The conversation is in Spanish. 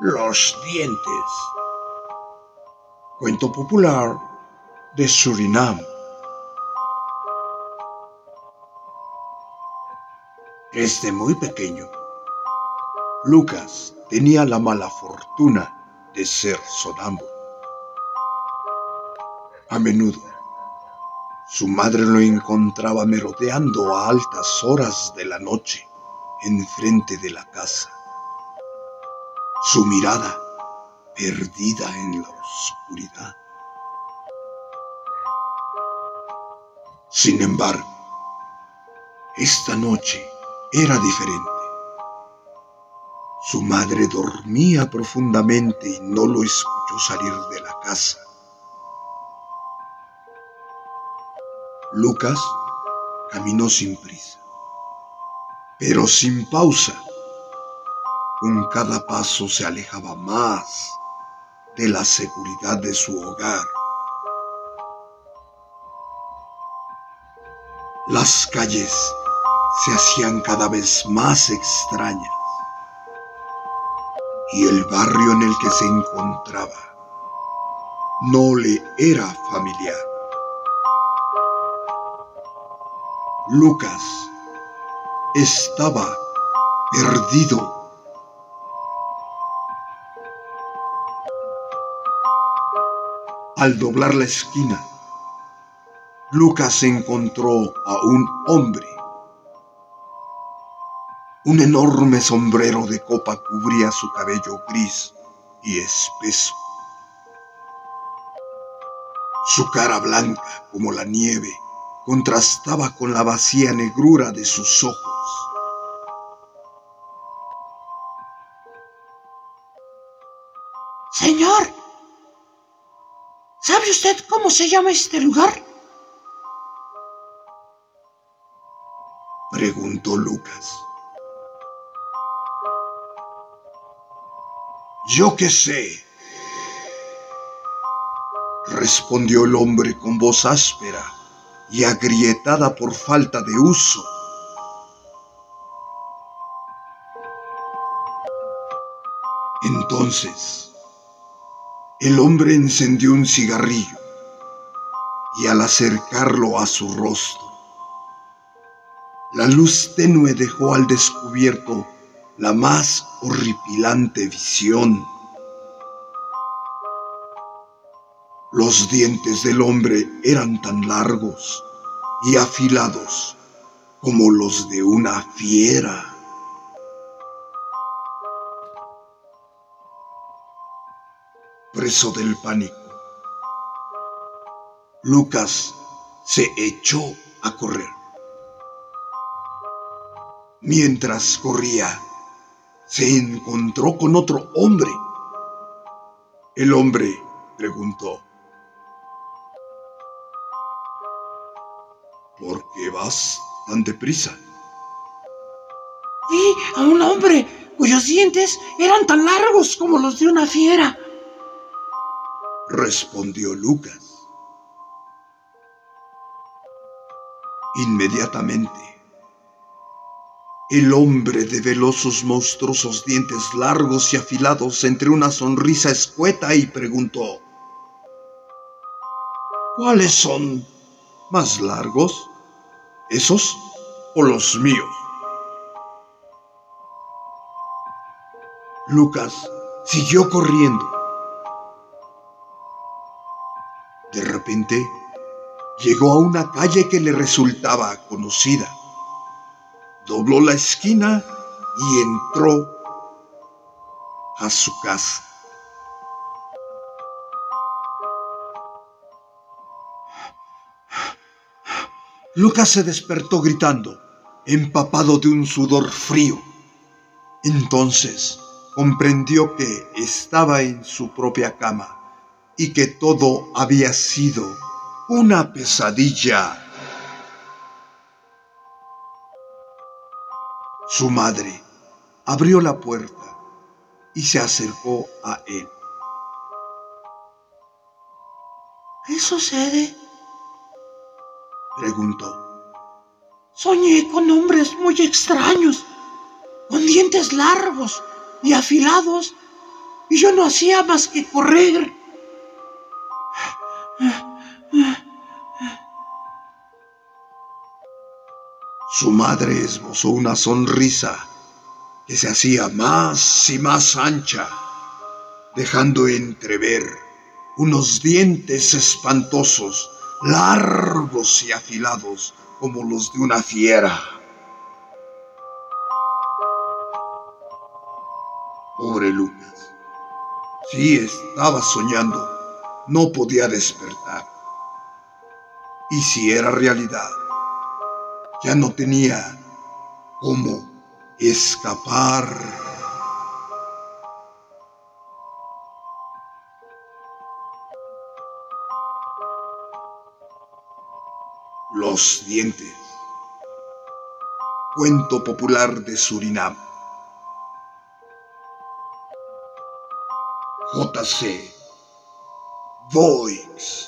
los dientes. Cuento popular de Surinam. Desde muy pequeño, Lucas tenía la mala fortuna de ser sonámbulo. A menudo, su madre lo encontraba merodeando a altas horas de la noche enfrente de la casa su mirada perdida en la oscuridad. Sin embargo, esta noche era diferente. Su madre dormía profundamente y no lo escuchó salir de la casa. Lucas caminó sin prisa, pero sin pausa con cada paso se alejaba más de la seguridad de su hogar. Las calles se hacían cada vez más extrañas y el barrio en el que se encontraba no le era familiar. Lucas estaba perdido Al doblar la esquina, Lucas encontró a un hombre. Un enorme sombrero de copa cubría su cabello gris y espeso. Su cara blanca como la nieve contrastaba con la vacía negrura de sus ojos. Señor, ¿Sabe usted cómo se llama este lugar? Preguntó Lucas. Yo qué sé, respondió el hombre con voz áspera y agrietada por falta de uso. Entonces, el hombre encendió un cigarrillo y al acercarlo a su rostro, la luz tenue dejó al descubierto la más horripilante visión. Los dientes del hombre eran tan largos y afilados como los de una fiera. Preso del pánico. Lucas se echó a correr. Mientras corría, se encontró con otro hombre. El hombre preguntó, ¿por qué vas tan deprisa? Vi a un hombre cuyos dientes eran tan largos como los de una fiera respondió Lucas. Inmediatamente, el hombre develó sus monstruosos dientes largos y afilados entre una sonrisa escueta y preguntó, ¿cuáles son más largos? ¿Esos o los míos? Lucas siguió corriendo De repente, llegó a una calle que le resultaba conocida. Dobló la esquina y entró a su casa. Lucas se despertó gritando, empapado de un sudor frío. Entonces comprendió que estaba en su propia cama y que todo había sido una pesadilla. Su madre abrió la puerta y se acercó a él. ¿Qué sucede? preguntó. Soñé con hombres muy extraños, con dientes largos y afilados y yo no hacía más que correr. Su madre esbozó una sonrisa que se hacía más y más ancha, dejando entrever unos dientes espantosos, largos y afilados como los de una fiera. Pobre Lucas. Sí, estaba soñando. No podía despertar. Y si era realidad, ya no tenía cómo escapar. Los dientes. Cuento popular de Surinam. J.C. Voix.